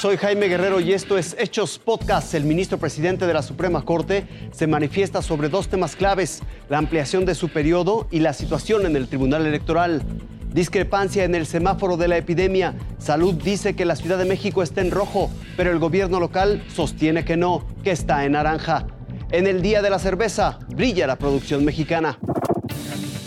soy Jaime Guerrero y esto es Hechos Podcast. El ministro presidente de la Suprema Corte se manifiesta sobre dos temas claves, la ampliación de su periodo y la situación en el Tribunal Electoral. Discrepancia en el semáforo de la epidemia. Salud dice que la Ciudad de México está en rojo, pero el gobierno local sostiene que no, que está en naranja. En el Día de la Cerveza brilla la producción mexicana.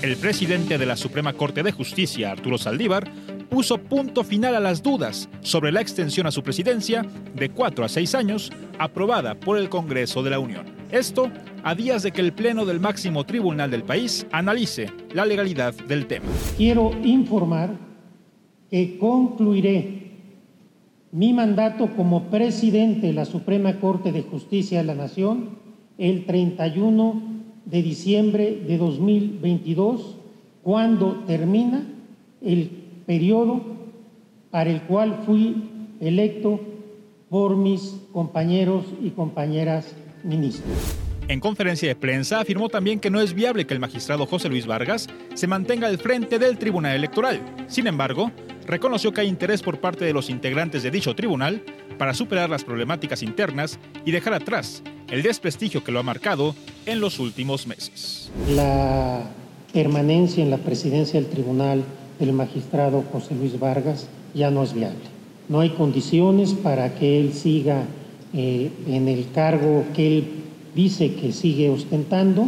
El presidente de la Suprema Corte de Justicia, Arturo Saldívar, puso punto final a las dudas sobre la extensión a su presidencia de cuatro a seis años aprobada por el Congreso de la Unión. Esto a días de que el Pleno del máximo tribunal del país analice la legalidad del tema. Quiero informar que concluiré mi mandato como presidente de la Suprema Corte de Justicia de la Nación el 31 de diciembre de 2022, cuando termina el periodo para el cual fui electo por mis compañeros y compañeras ministros. En conferencia de prensa afirmó también que no es viable que el magistrado José Luis Vargas se mantenga al frente del Tribunal Electoral. Sin embargo, reconoció que hay interés por parte de los integrantes de dicho tribunal para superar las problemáticas internas y dejar atrás el desprestigio que lo ha marcado en los últimos meses. La permanencia en la presidencia del tribunal el magistrado José Luis Vargas ya no es viable. No hay condiciones para que él siga eh, en el cargo que él dice que sigue ostentando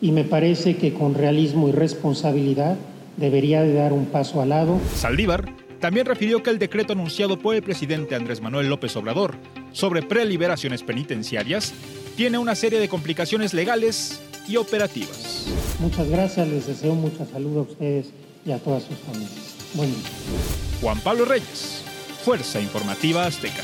y me parece que con realismo y responsabilidad debería de dar un paso al lado. Saldívar también refirió que el decreto anunciado por el presidente Andrés Manuel López Obrador sobre preliberaciones penitenciarias tiene una serie de complicaciones legales y operativas. Muchas gracias, les deseo mucha salud a ustedes y a todas sus familias. Buen Juan Pablo Reyes, Fuerza Informativa Azteca.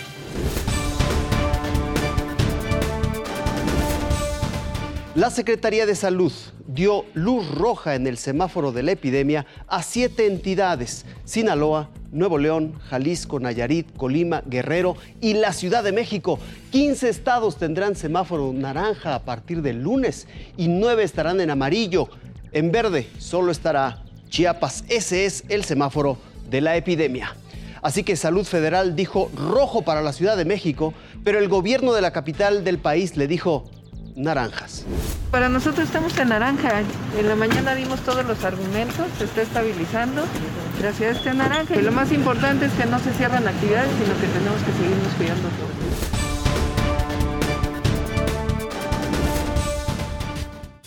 La Secretaría de Salud dio luz roja en el semáforo de la epidemia a siete entidades, Sinaloa, Nuevo León, Jalisco, Nayarit, Colima, Guerrero y la Ciudad de México. 15 estados tendrán semáforo naranja a partir del lunes y nueve estarán en amarillo. En verde solo estará Chiapas. Ese es el semáforo de la epidemia. Así que Salud Federal dijo rojo para la Ciudad de México, pero el gobierno de la capital del país le dijo naranjas. Para nosotros estamos en naranja. En la mañana dimos todos los argumentos, se está estabilizando gracias a este naranja. Y lo más importante es que no se cierran actividades, sino que tenemos que seguirnos cuidando todos.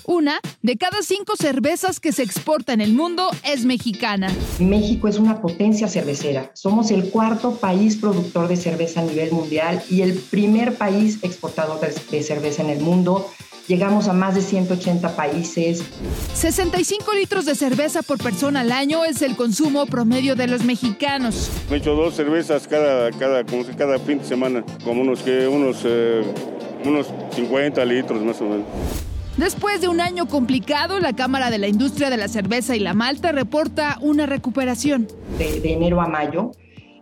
Una de cada cinco cervezas que se exporta en el mundo es mexicana. México es una potencia cervecera. Somos el cuarto país productor de cerveza a nivel mundial y el primer país exportador de cerveza en el mundo. Llegamos a más de 180 países. 65 litros de cerveza por persona al año es el consumo promedio de los mexicanos. Me he hecho dos cervezas cada, cada, cada fin de semana, como unos, que, unos, eh, unos 50 litros más o menos. Después de un año complicado, la Cámara de la Industria de la Cerveza y la Malta reporta una recuperación. De, enero a mayo,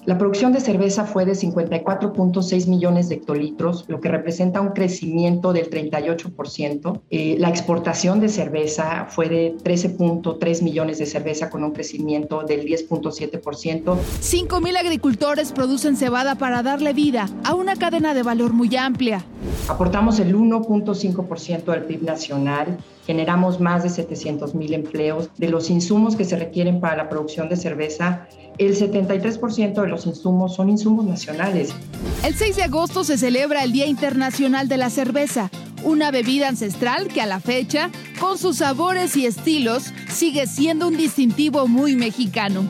la producción de cerveza fue de 54.6 millones de hectolitros, lo que representa un crecimiento del 38%. Eh, la exportación de cerveza fue de 13.3 millones de cerveza con un crecimiento del 10.7%. 5.000 agricultores producen cebada para darle vida a una cadena de valor muy amplia. Aportamos el 1.5% del PIB nacional, generamos más de 700 mil empleos. De los insumos que se requieren para la producción de cerveza, el 73% de los insumos son insumos nacionales. El 6 de agosto se celebra el Día Internacional de la Cerveza, una bebida ancestral que a la fecha, con sus sabores y estilos, sigue siendo un distintivo muy mexicano.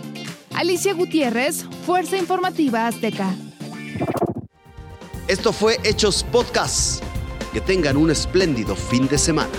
Alicia Gutiérrez, Fuerza Informativa Azteca. Esto fue Hechos Podcast. Que tengan un espléndido fin de semana.